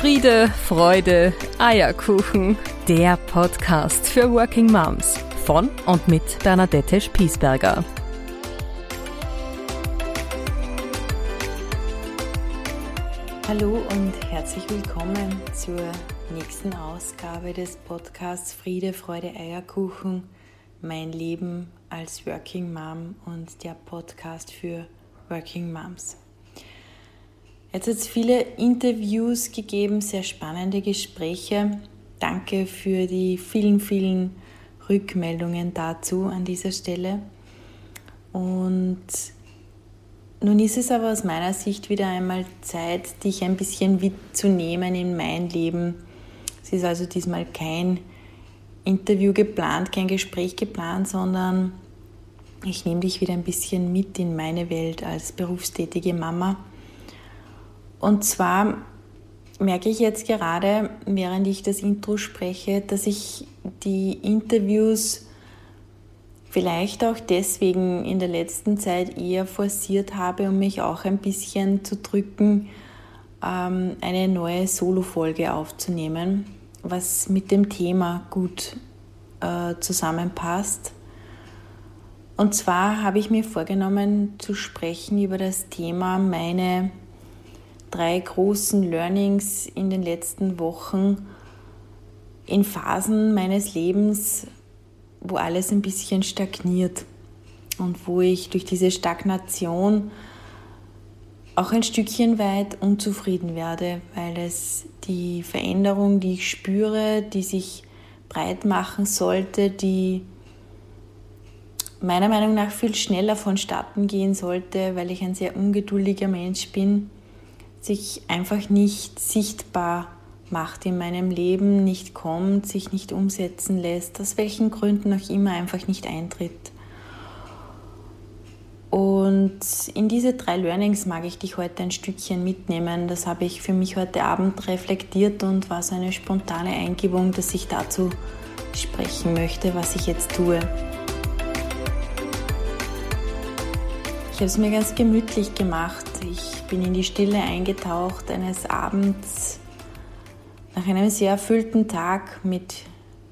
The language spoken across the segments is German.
Friede, Freude, Eierkuchen. Der Podcast für Working Moms von und mit Bernadette Spiesberger. Hallo und herzlich willkommen zur nächsten Ausgabe des Podcasts Friede, Freude, Eierkuchen. Mein Leben als Working Mom und der Podcast für Working Moms. Jetzt hat es viele Interviews gegeben, sehr spannende Gespräche. Danke für die vielen, vielen Rückmeldungen dazu an dieser Stelle. Und nun ist es aber aus meiner Sicht wieder einmal Zeit, dich ein bisschen mitzunehmen in mein Leben. Es ist also diesmal kein Interview geplant, kein Gespräch geplant, sondern ich nehme dich wieder ein bisschen mit in meine Welt als berufstätige Mama und zwar merke ich jetzt gerade, während ich das Intro spreche, dass ich die Interviews vielleicht auch deswegen in der letzten Zeit eher forciert habe, um mich auch ein bisschen zu drücken, ähm, eine neue Solo-Folge aufzunehmen, was mit dem Thema gut äh, zusammenpasst. Und zwar habe ich mir vorgenommen zu sprechen über das Thema meine drei großen Learnings in den letzten Wochen in Phasen meines Lebens, wo alles ein bisschen stagniert und wo ich durch diese Stagnation auch ein Stückchen weit unzufrieden werde, weil es die Veränderung, die ich spüre, die sich breit machen sollte, die meiner Meinung nach viel schneller vonstatten gehen sollte, weil ich ein sehr ungeduldiger Mensch bin, sich einfach nicht sichtbar macht in meinem Leben, nicht kommt, sich nicht umsetzen lässt, aus welchen Gründen auch immer einfach nicht eintritt. Und in diese drei Learnings mag ich dich heute ein Stückchen mitnehmen. Das habe ich für mich heute Abend reflektiert und war so eine spontane Eingebung, dass ich dazu sprechen möchte, was ich jetzt tue. Habe es mir ganz gemütlich gemacht. Ich bin in die Stille eingetaucht eines Abends nach einem sehr erfüllten Tag mit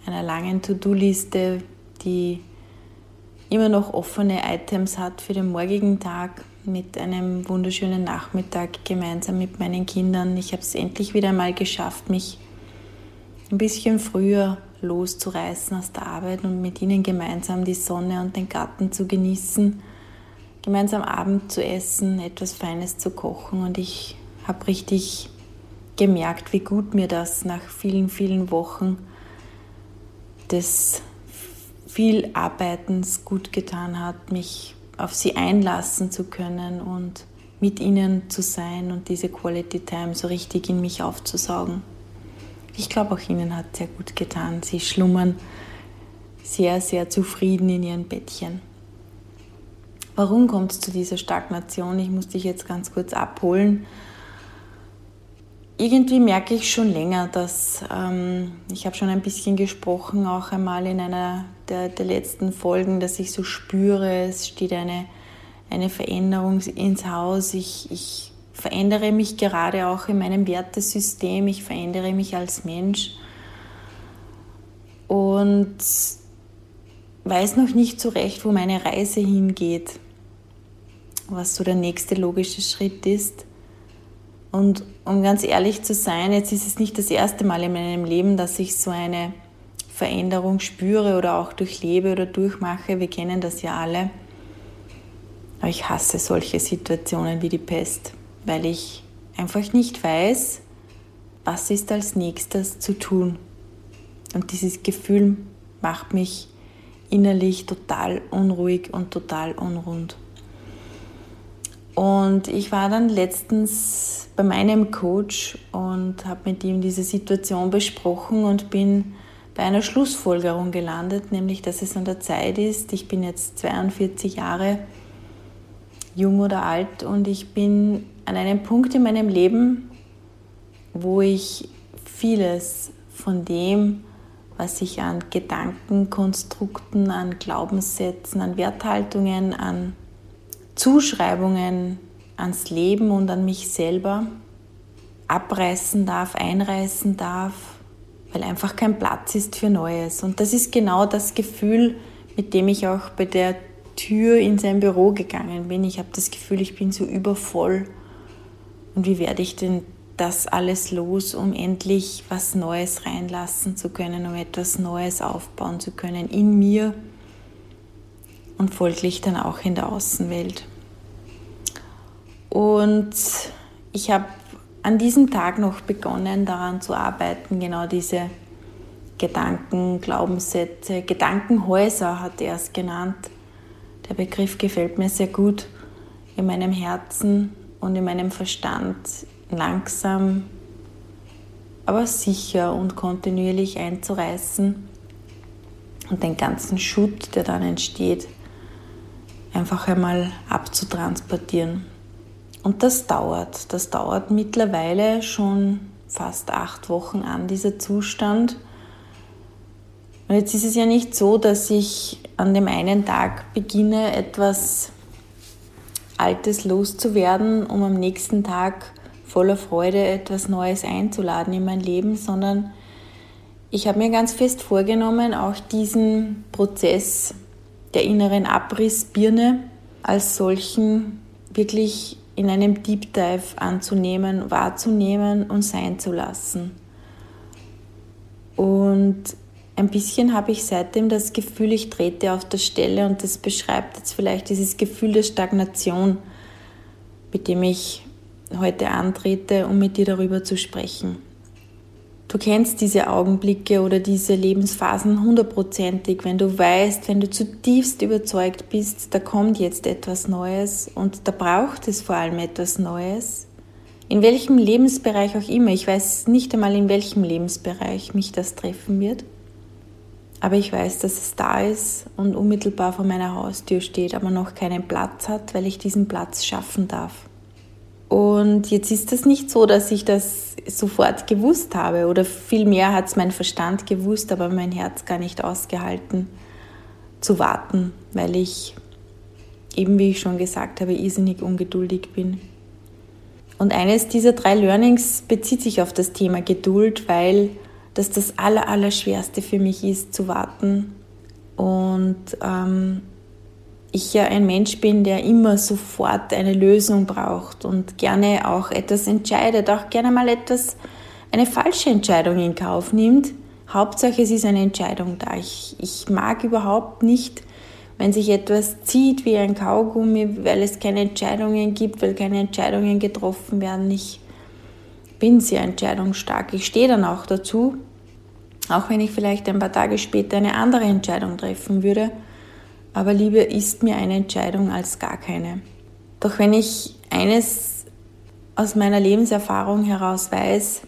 einer langen To-Do-Liste, die immer noch offene Items hat für den morgigen Tag, mit einem wunderschönen Nachmittag gemeinsam mit meinen Kindern. Ich habe es endlich wieder einmal geschafft, mich ein bisschen früher loszureißen aus der Arbeit und mit ihnen gemeinsam die Sonne und den Garten zu genießen gemeinsam Abend zu essen, etwas Feines zu kochen und ich habe richtig gemerkt, wie gut mir das nach vielen, vielen Wochen des viel Arbeitens gut getan hat, mich auf sie einlassen zu können und mit ihnen zu sein und diese Quality Time so richtig in mich aufzusaugen. Ich glaube, auch ihnen hat sehr gut getan. Sie schlummern sehr, sehr zufrieden in ihren Bettchen. Warum kommt es zu dieser Stagnation? Ich muss dich jetzt ganz kurz abholen. Irgendwie merke ich schon länger, dass ähm, ich habe schon ein bisschen gesprochen, auch einmal in einer der, der, letzten Folgen, dass ich so spüre, es steht eine, eine Veränderung ins Haus. Ich, ich verändere mich gerade auch in meinem Wertesystem, ich verändere mich als Mensch und weiß noch nicht so recht, wo meine Reise hingeht was so der nächste logische Schritt ist. Und um ganz ehrlich zu sein, jetzt ist es nicht das erste Mal in meinem Leben, dass ich so eine Veränderung spüre oder auch durchlebe oder durchmache. Wir kennen das ja alle. Aber ich hasse solche Situationen wie die Pest, weil ich einfach nicht weiß, was ist als nächstes zu tun. Und dieses Gefühl macht mich innerlich total unruhig und total unrund. Und ich war dann letztens bei meinem Coach und habe mit ihm diese Situation besprochen und bin bei einer Schlussfolgerung gelandet, nämlich dass es an der Zeit ist, ich bin jetzt 42 Jahre jung oder alt und ich bin an einem Punkt in meinem Leben, wo ich vieles von dem, was ich an Gedankenkonstrukten, an Glaubenssätzen, an Werthaltungen, an Zuschreibungen ans Leben und an mich selber abreißen darf, einreißen darf, weil einfach kein Platz ist für Neues. Und das ist genau das Gefühl, mit dem ich auch bei der Tür in sein Büro gegangen bin. Ich habe das Gefühl, ich bin so übervoll. Und wie werde ich denn das alles los, um endlich was Neues reinlassen zu können, um etwas Neues aufbauen zu können in mir und folglich dann auch in der Außenwelt. Und ich habe an diesem Tag noch begonnen, daran zu arbeiten, genau diese Gedanken, Glaubenssätze, Gedankenhäuser hat er es genannt. Der Begriff gefällt mir sehr gut in meinem Herzen und in meinem Verstand langsam, aber sicher und kontinuierlich einzureißen und den ganzen Schutt, der dann entsteht, einfach einmal abzutransportieren. Und das dauert. Das dauert mittlerweile schon fast acht Wochen an, dieser Zustand. Und jetzt ist es ja nicht so, dass ich an dem einen Tag beginne, etwas Altes loszuwerden, um am nächsten Tag voller Freude etwas Neues einzuladen in mein Leben, sondern ich habe mir ganz fest vorgenommen, auch diesen Prozess der inneren Abrissbirne als solchen wirklich in einem Deep Dive anzunehmen, wahrzunehmen und sein zu lassen. Und ein bisschen habe ich seitdem das Gefühl, ich trete auf der Stelle und das beschreibt jetzt vielleicht dieses Gefühl der Stagnation, mit dem ich heute antrete, um mit dir darüber zu sprechen. Du kennst diese Augenblicke oder diese Lebensphasen hundertprozentig, wenn du weißt, wenn du zutiefst überzeugt bist, da kommt jetzt etwas Neues und da braucht es vor allem etwas Neues. In welchem Lebensbereich auch immer, ich weiß nicht einmal, in welchem Lebensbereich mich das treffen wird, aber ich weiß, dass es da ist und unmittelbar vor meiner Haustür steht, aber noch keinen Platz hat, weil ich diesen Platz schaffen darf. Und jetzt ist es nicht so, dass ich das sofort gewusst habe oder vielmehr hat es mein Verstand gewusst, aber mein Herz gar nicht ausgehalten zu warten, weil ich eben, wie ich schon gesagt habe, irrsinnig ungeduldig bin. Und eines dieser drei Learnings bezieht sich auf das Thema Geduld, weil das das Allerallerschwerste für mich ist, zu warten und ähm, ich ja ein Mensch bin, der immer sofort eine Lösung braucht und gerne auch etwas entscheidet, auch gerne mal etwas, eine falsche Entscheidung in Kauf nimmt. Hauptsache es ist eine Entscheidung da. Ich, ich mag überhaupt nicht, wenn sich etwas zieht wie ein Kaugummi, weil es keine Entscheidungen gibt, weil keine Entscheidungen getroffen werden. Ich bin sehr entscheidungsstark. Ich stehe dann auch dazu, auch wenn ich vielleicht ein paar Tage später eine andere Entscheidung treffen würde aber lieber ist mir eine Entscheidung als gar keine. Doch wenn ich eines aus meiner Lebenserfahrung heraus weiß,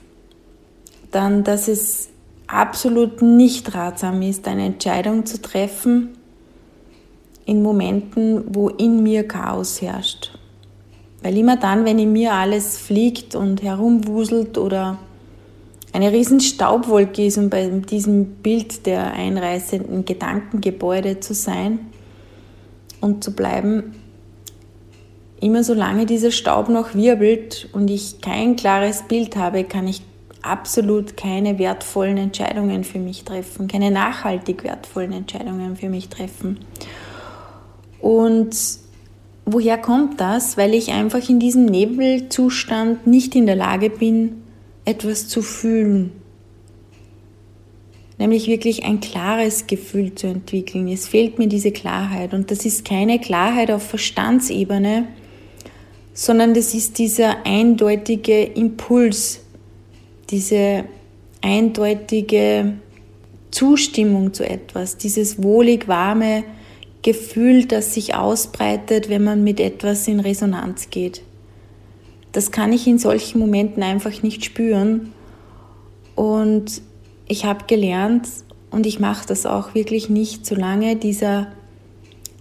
dann, dass es absolut nicht ratsam ist, eine Entscheidung zu treffen in Momenten, wo in mir Chaos herrscht. Weil immer dann, wenn in mir alles fliegt und herumwuselt oder eine riesen Staubwolke ist, um bei diesem Bild der einreißenden Gedankengebäude zu sein und zu bleiben, immer solange dieser Staub noch wirbelt und ich kein klares Bild habe, kann ich absolut keine wertvollen Entscheidungen für mich treffen, keine nachhaltig wertvollen Entscheidungen für mich treffen. Und woher kommt das? Weil ich einfach in diesem Nebelzustand nicht in der Lage bin, etwas zu fühlen. Nämlich wirklich ein klares Gefühl zu entwickeln. Es fehlt mir diese Klarheit. Und das ist keine Klarheit auf Verstandsebene, sondern das ist dieser eindeutige Impuls, diese eindeutige Zustimmung zu etwas, dieses wohlig warme Gefühl, das sich ausbreitet, wenn man mit etwas in Resonanz geht. Das kann ich in solchen Momenten einfach nicht spüren. Und ich habe gelernt, und ich mache das auch wirklich nicht, solange dieser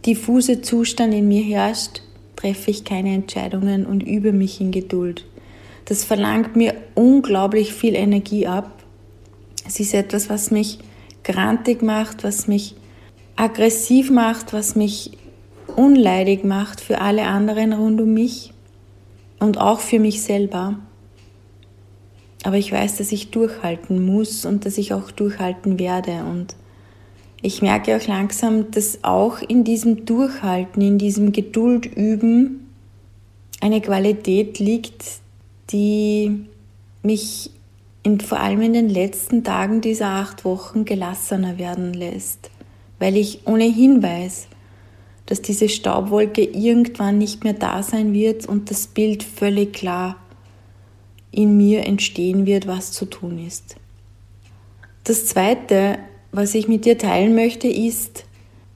diffuse Zustand in mir herrscht, treffe ich keine Entscheidungen und übe mich in Geduld. Das verlangt mir unglaublich viel Energie ab. Es ist etwas, was mich grantig macht, was mich aggressiv macht, was mich unleidig macht für alle anderen rund um mich und auch für mich selber. Aber ich weiß, dass ich durchhalten muss und dass ich auch durchhalten werde. Und ich merke auch langsam, dass auch in diesem Durchhalten, in diesem Geduld üben, eine Qualität liegt, die mich in, vor allem in den letzten Tagen dieser acht Wochen gelassener werden lässt, weil ich ohnehin weiß, dass diese Staubwolke irgendwann nicht mehr da sein wird und das Bild völlig klar in mir entstehen wird, was zu tun ist. Das Zweite, was ich mit dir teilen möchte, ist,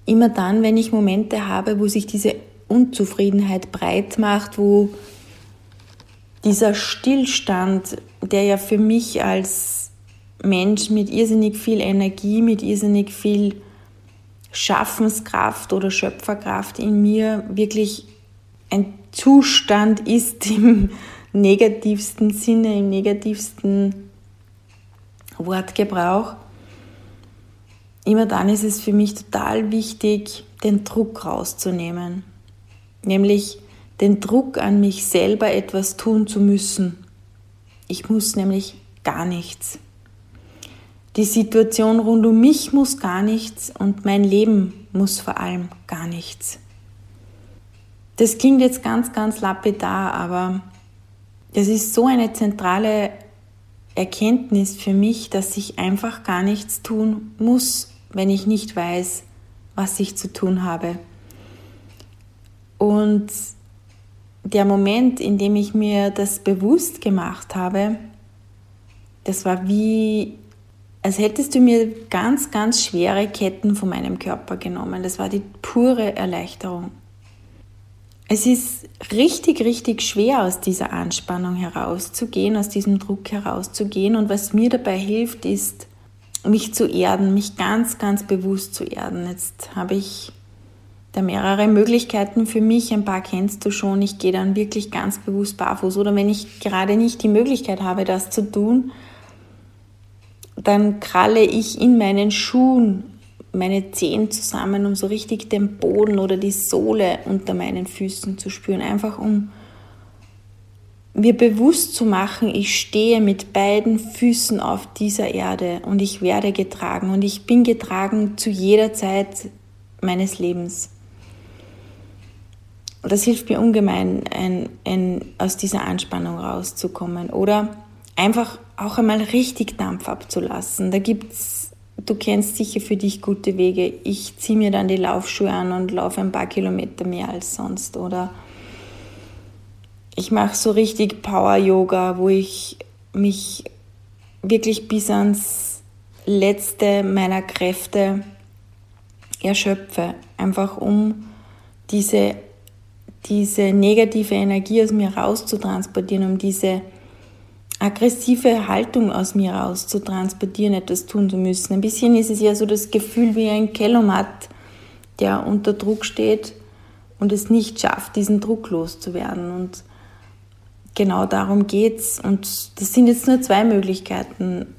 immer dann, wenn ich Momente habe, wo sich diese Unzufriedenheit breit macht, wo dieser Stillstand, der ja für mich als Mensch mit irrsinnig viel Energie, mit irrsinnig viel Schaffenskraft oder Schöpferkraft in mir wirklich ein Zustand ist im negativsten Sinne, im negativsten Wortgebrauch. Immer dann ist es für mich total wichtig, den Druck rauszunehmen. Nämlich den Druck an mich selber etwas tun zu müssen. Ich muss nämlich gar nichts. Die Situation rund um mich muss gar nichts und mein Leben muss vor allem gar nichts. Das klingt jetzt ganz, ganz lapidar, aber das ist so eine zentrale Erkenntnis für mich, dass ich einfach gar nichts tun muss, wenn ich nicht weiß, was ich zu tun habe. Und der Moment, in dem ich mir das bewusst gemacht habe, das war wie als hättest du mir ganz, ganz schwere Ketten von meinem Körper genommen. Das war die pure Erleichterung. Es ist richtig, richtig schwer, aus dieser Anspannung herauszugehen, aus diesem Druck herauszugehen. Und was mir dabei hilft, ist, mich zu erden, mich ganz, ganz bewusst zu erden. Jetzt habe ich da mehrere Möglichkeiten für mich. Ein paar kennst du schon. Ich gehe dann wirklich ganz bewusst barfuß. Oder wenn ich gerade nicht die Möglichkeit habe, das zu tun, dann kralle ich in meinen Schuhen meine Zehen zusammen, um so richtig den Boden oder die Sohle unter meinen Füßen zu spüren. Einfach um mir bewusst zu machen, ich stehe mit beiden Füßen auf dieser Erde und ich werde getragen und ich bin getragen zu jeder Zeit meines Lebens. Und das hilft mir ungemein, ein, ein, aus dieser Anspannung rauszukommen. Oder einfach auch einmal richtig Dampf abzulassen. Da gibt's, du kennst sicher für dich gute Wege. Ich ziehe mir dann die Laufschuhe an und laufe ein paar Kilometer mehr als sonst. Oder ich mache so richtig Power-Yoga, wo ich mich wirklich bis ans letzte meiner Kräfte erschöpfe. Einfach um diese, diese negative Energie aus mir rauszutransportieren, um diese aggressive Haltung aus mir raus zu transportieren, etwas tun zu müssen. Ein bisschen ist es ja so das Gefühl wie ein Kellomat, der unter Druck steht und es nicht schafft, diesen Druck loszuwerden. Und genau darum geht's. Und das sind jetzt nur zwei Möglichkeiten.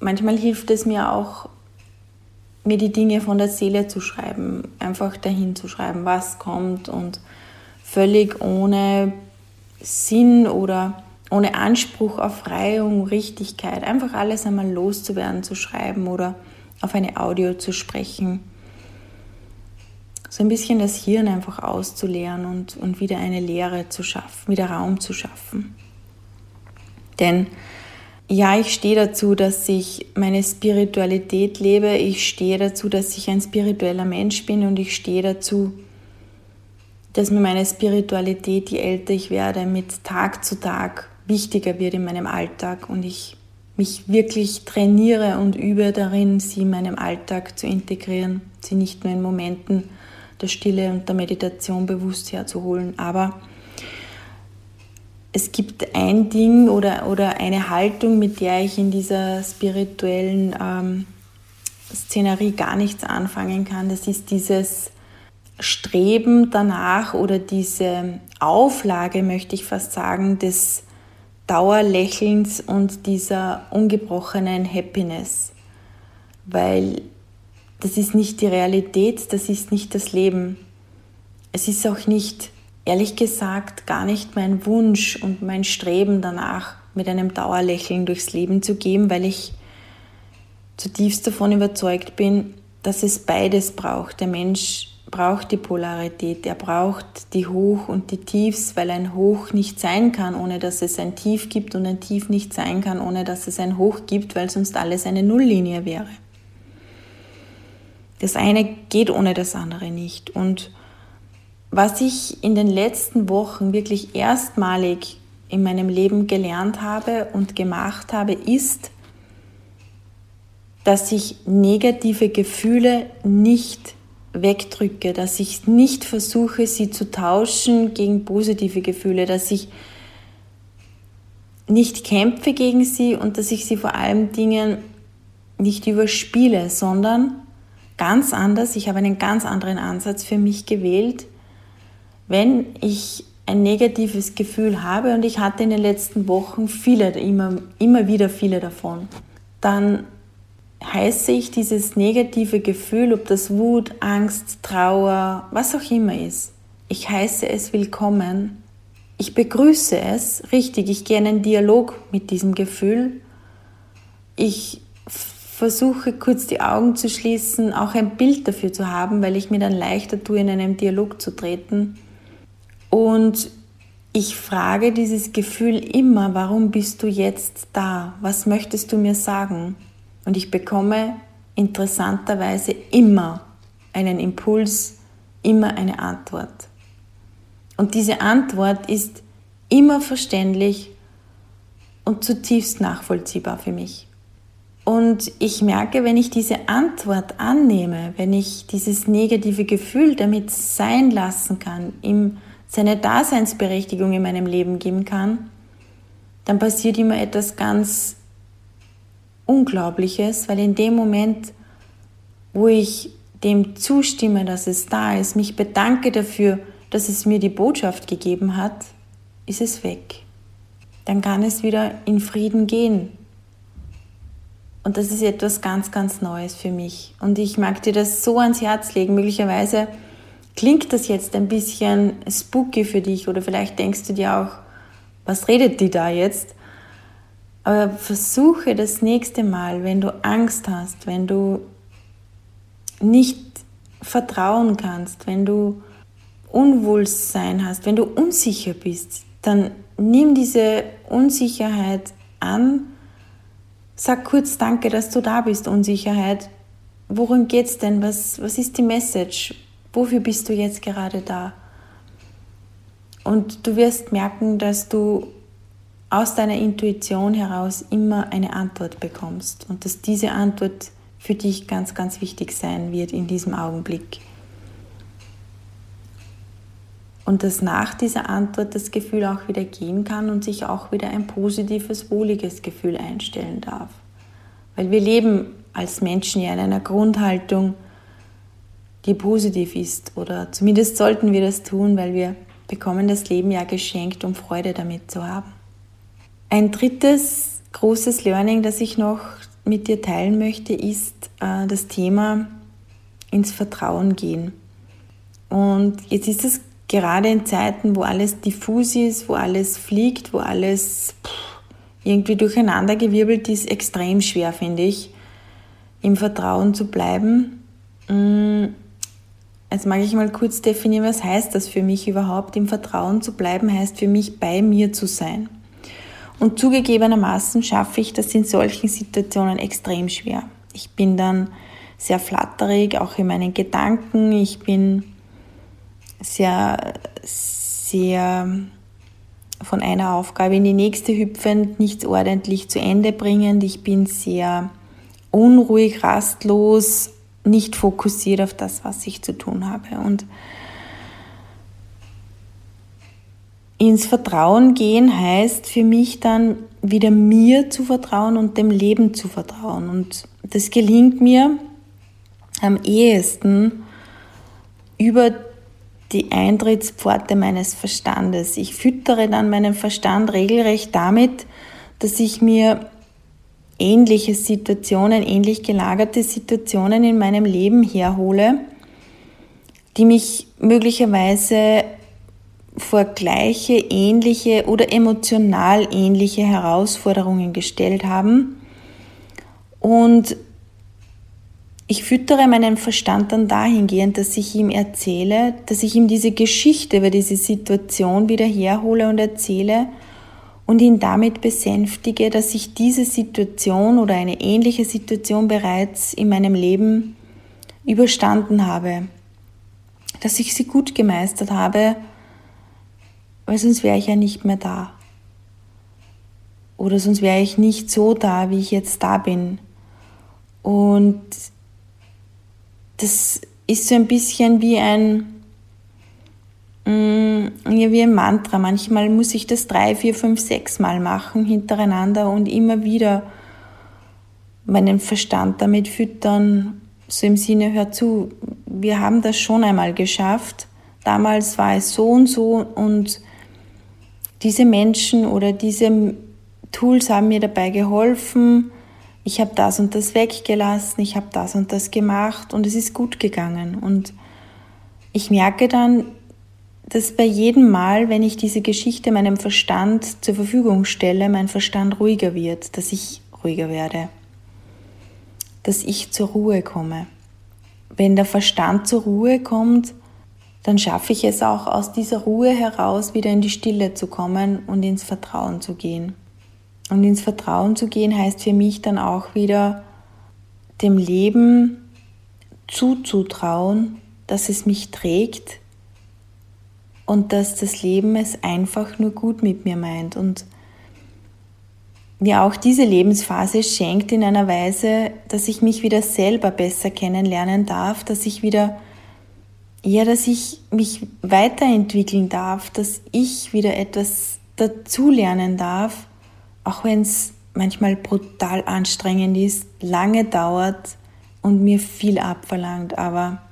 Manchmal hilft es mir auch, mir die Dinge von der Seele zu schreiben, einfach dahin zu schreiben, was kommt und völlig ohne Sinn oder ohne Anspruch auf Reihung, Richtigkeit, einfach alles einmal loszuwerden, zu schreiben oder auf eine Audio zu sprechen. So ein bisschen das Hirn einfach auszuleeren und, und wieder eine Leere zu schaffen, wieder Raum zu schaffen. Denn ja, ich stehe dazu, dass ich meine Spiritualität lebe. Ich stehe dazu, dass ich ein spiritueller Mensch bin und ich stehe dazu, dass mir meine Spiritualität, je älter ich werde, mit Tag zu Tag wichtiger wird in meinem Alltag und ich mich wirklich trainiere und übe darin, sie in meinem Alltag zu integrieren, sie nicht nur in Momenten der Stille und der Meditation bewusst herzuholen. Aber es gibt ein Ding oder, oder eine Haltung, mit der ich in dieser spirituellen ähm, Szenerie gar nichts anfangen kann. Das ist dieses Streben danach oder diese Auflage, möchte ich fast sagen, des Dauerlächelns und dieser ungebrochenen Happiness, weil das ist nicht die Realität, das ist nicht das Leben. Es ist auch nicht, ehrlich gesagt, gar nicht mein Wunsch und mein Streben danach, mit einem Dauerlächeln durchs Leben zu gehen, weil ich zutiefst davon überzeugt bin, dass es beides braucht. Der Mensch braucht die Polarität, er braucht die Hoch und die Tiefs, weil ein Hoch nicht sein kann, ohne dass es ein Tief gibt und ein Tief nicht sein kann, ohne dass es ein Hoch gibt, weil sonst alles eine Nulllinie wäre. Das eine geht ohne das andere nicht. Und was ich in den letzten Wochen wirklich erstmalig in meinem Leben gelernt habe und gemacht habe, ist, dass ich negative Gefühle nicht wegdrücke, dass ich nicht versuche, sie zu tauschen gegen positive Gefühle, dass ich nicht kämpfe gegen sie und dass ich sie vor allem Dingen nicht überspiele, sondern ganz anders, ich habe einen ganz anderen Ansatz für mich gewählt. Wenn ich ein negatives Gefühl habe und ich hatte in den letzten Wochen viele, immer, immer wieder viele davon, dann heiße ich dieses negative Gefühl, ob das Wut, Angst, Trauer, was auch immer ist, ich heiße es willkommen. Ich begrüße es, richtig, ich gehe in einen Dialog mit diesem Gefühl. Ich versuche kurz die Augen zu schließen, auch ein Bild dafür zu haben, weil ich mir dann leichter tue, in einen Dialog zu treten. Und ich frage dieses Gefühl immer, warum bist du jetzt da? Was möchtest du mir sagen? Und ich bekomme interessanterweise immer einen Impuls, immer eine Antwort. Und diese Antwort ist immer verständlich und zutiefst nachvollziehbar für mich. Und ich merke, wenn ich diese Antwort annehme, wenn ich dieses negative Gefühl damit sein lassen kann, ihm seine Daseinsberechtigung in meinem Leben geben kann, dann passiert immer etwas ganz Unglaubliches, weil in dem Moment, wo ich dem zustimme, dass es da ist, mich bedanke dafür, dass es mir die Botschaft gegeben hat, ist es weg. Dann kann es wieder in Frieden gehen. Und das ist etwas ganz, ganz Neues für mich. Und ich mag dir das so ans Herz legen. Möglicherweise klingt das jetzt ein bisschen spooky für dich oder vielleicht denkst du dir auch, was redet die da jetzt? Aber versuche das nächste Mal, wenn du Angst hast, wenn du nicht vertrauen kannst, wenn du Unwohlsein hast, wenn du unsicher bist, dann nimm diese Unsicherheit an. Sag kurz Danke, dass du da bist, Unsicherheit. Worum geht's denn? Was, was ist die Message? Wofür bist du jetzt gerade da? Und du wirst merken, dass du aus deiner Intuition heraus immer eine Antwort bekommst und dass diese Antwort für dich ganz, ganz wichtig sein wird in diesem Augenblick. Und dass nach dieser Antwort das Gefühl auch wieder gehen kann und sich auch wieder ein positives, wohliges Gefühl einstellen darf. Weil wir leben als Menschen ja in einer Grundhaltung, die positiv ist. Oder zumindest sollten wir das tun, weil wir bekommen das Leben ja geschenkt, um Freude damit zu haben. Ein drittes großes Learning, das ich noch mit dir teilen möchte, ist äh, das Thema ins Vertrauen gehen. Und jetzt ist es gerade in Zeiten, wo alles diffus ist, wo alles fliegt, wo alles irgendwie durcheinandergewirbelt ist, extrem schwer, finde ich, im Vertrauen zu bleiben. Mm, jetzt mag ich mal kurz definieren, was heißt das für mich überhaupt? Im Vertrauen zu bleiben heißt für mich, bei mir zu sein. Und zugegebenermaßen schaffe ich das in solchen Situationen extrem schwer. Ich bin dann sehr flatterig, auch in meinen Gedanken. Ich bin sehr, sehr von einer Aufgabe in die nächste hüpfend, nichts ordentlich zu Ende bringend. Ich bin sehr unruhig, rastlos, nicht fokussiert auf das, was ich zu tun habe. Und ins Vertrauen gehen heißt für mich dann wieder mir zu vertrauen und dem Leben zu vertrauen. Und das gelingt mir am ehesten über die Eintrittspforte meines Verstandes. Ich füttere dann meinen Verstand regelrecht damit, dass ich mir ähnliche Situationen, ähnlich gelagerte Situationen in meinem Leben herhole, die mich möglicherweise vor gleiche, ähnliche oder emotional ähnliche Herausforderungen gestellt haben. Und ich füttere meinen Verstand dann dahingehend, dass ich ihm erzähle, dass ich ihm diese Geschichte über diese Situation wieder herhole und erzähle und ihn damit besänftige, dass ich diese Situation oder eine ähnliche Situation bereits in meinem Leben überstanden habe, dass ich sie gut gemeistert habe, weil sonst wäre ich ja nicht mehr da. Oder sonst wäre ich nicht so da, wie ich jetzt da bin. Und das ist so ein bisschen wie ein, mm, ja, wie ein Mantra. Manchmal muss ich das drei, vier, fünf, sechs Mal machen hintereinander und immer wieder meinen Verstand damit füttern, so im Sinne, hör zu, wir haben das schon einmal geschafft. Damals war es so und so und diese Menschen oder diese Tools haben mir dabei geholfen ich habe das und das weggelassen, ich habe das und das gemacht und es ist gut gegangen. Und ich merke dann, dass bei jedem Mal, wenn ich diese Geschichte meinem Verstand zur Verfügung stelle, mein Verstand ruhiger wird, dass ich ruhiger werde, dass ich zur Ruhe komme. Wenn der Verstand zur Ruhe kommt, dann schaffe ich es auch aus dieser Ruhe heraus wieder in die Stille zu kommen und ins Vertrauen zu gehen. Und ins Vertrauen zu gehen heißt für mich dann auch wieder dem Leben zuzutrauen, dass es mich trägt und dass das Leben es einfach nur gut mit mir meint und mir auch diese Lebensphase schenkt in einer Weise, dass ich mich wieder selber besser kennenlernen darf, dass ich wieder, ja, dass ich mich weiterentwickeln darf, dass ich wieder etwas dazulernen darf auch wenn es manchmal brutal anstrengend ist, lange dauert und mir viel abverlangt, aber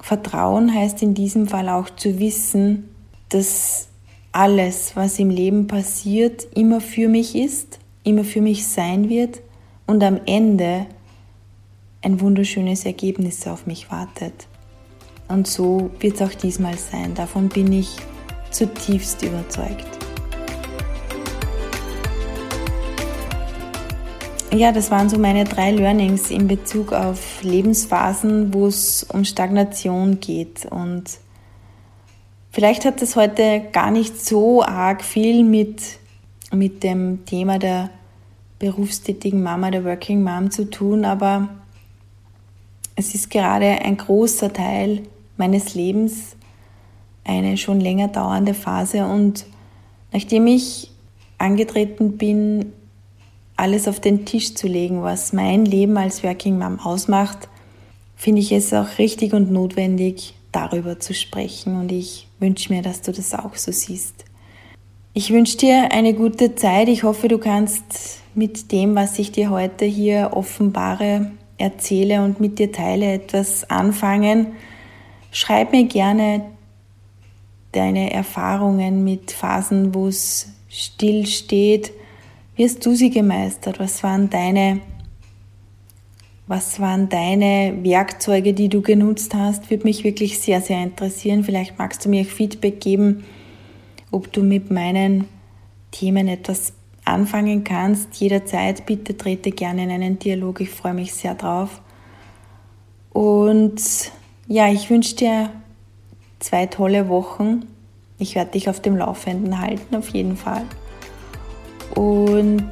Vertrauen heißt in diesem Fall auch zu wissen, dass alles, was im Leben passiert, immer für mich ist, immer für mich sein wird und am Ende ein wunderschönes Ergebnis auf mich wartet. Und so wird es auch diesmal sein. Davon bin ich zutiefst überzeugt. Ja, das waren so meine drei Learnings in Bezug auf Lebensphasen, wo es um Stagnation geht. Und vielleicht hat das heute gar nicht so arg viel mit, mit dem Thema der berufstätigen Mama, der Working Mom zu tun, aber es ist gerade ein großer Teil meines Lebens, eine schon länger dauernde Phase. Und nachdem ich angetreten bin, alles auf den Tisch zu legen, was mein Leben als Working Mom ausmacht, finde ich es auch richtig und notwendig, darüber zu sprechen. Und ich wünsche mir, dass du das auch so siehst. Ich wünsche dir eine gute Zeit. Ich hoffe, du kannst mit dem, was ich dir heute hier offenbare, erzähle und mit dir teile, etwas anfangen. Schreib mir gerne deine Erfahrungen mit Phasen, wo es still steht, wie hast du sie gemeistert? Was waren deine, was waren deine Werkzeuge, die du genutzt hast? Würde mich wirklich sehr, sehr interessieren. Vielleicht magst du mir Feedback geben, ob du mit meinen Themen etwas anfangen kannst. Jederzeit bitte trete gerne in einen Dialog. Ich freue mich sehr drauf. Und ja, ich wünsche dir zwei tolle Wochen. Ich werde dich auf dem Laufenden halten, auf jeden Fall. Und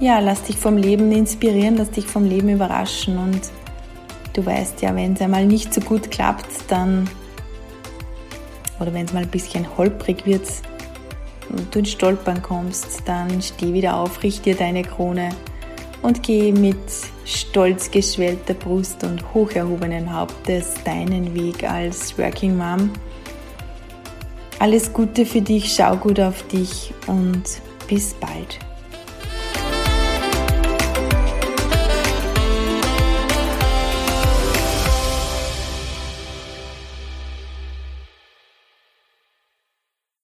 ja, lass dich vom Leben inspirieren, lass dich vom Leben überraschen. Und du weißt ja, wenn es einmal nicht so gut klappt, dann, oder wenn es mal ein bisschen holprig wird und du ins Stolpern kommst, dann steh wieder auf, richte dir deine Krone und geh mit stolz geschwellter Brust und hoch erhobenen Hauptes deinen Weg als Working Mom. Alles Gute für dich, schau gut auf dich und bis bald.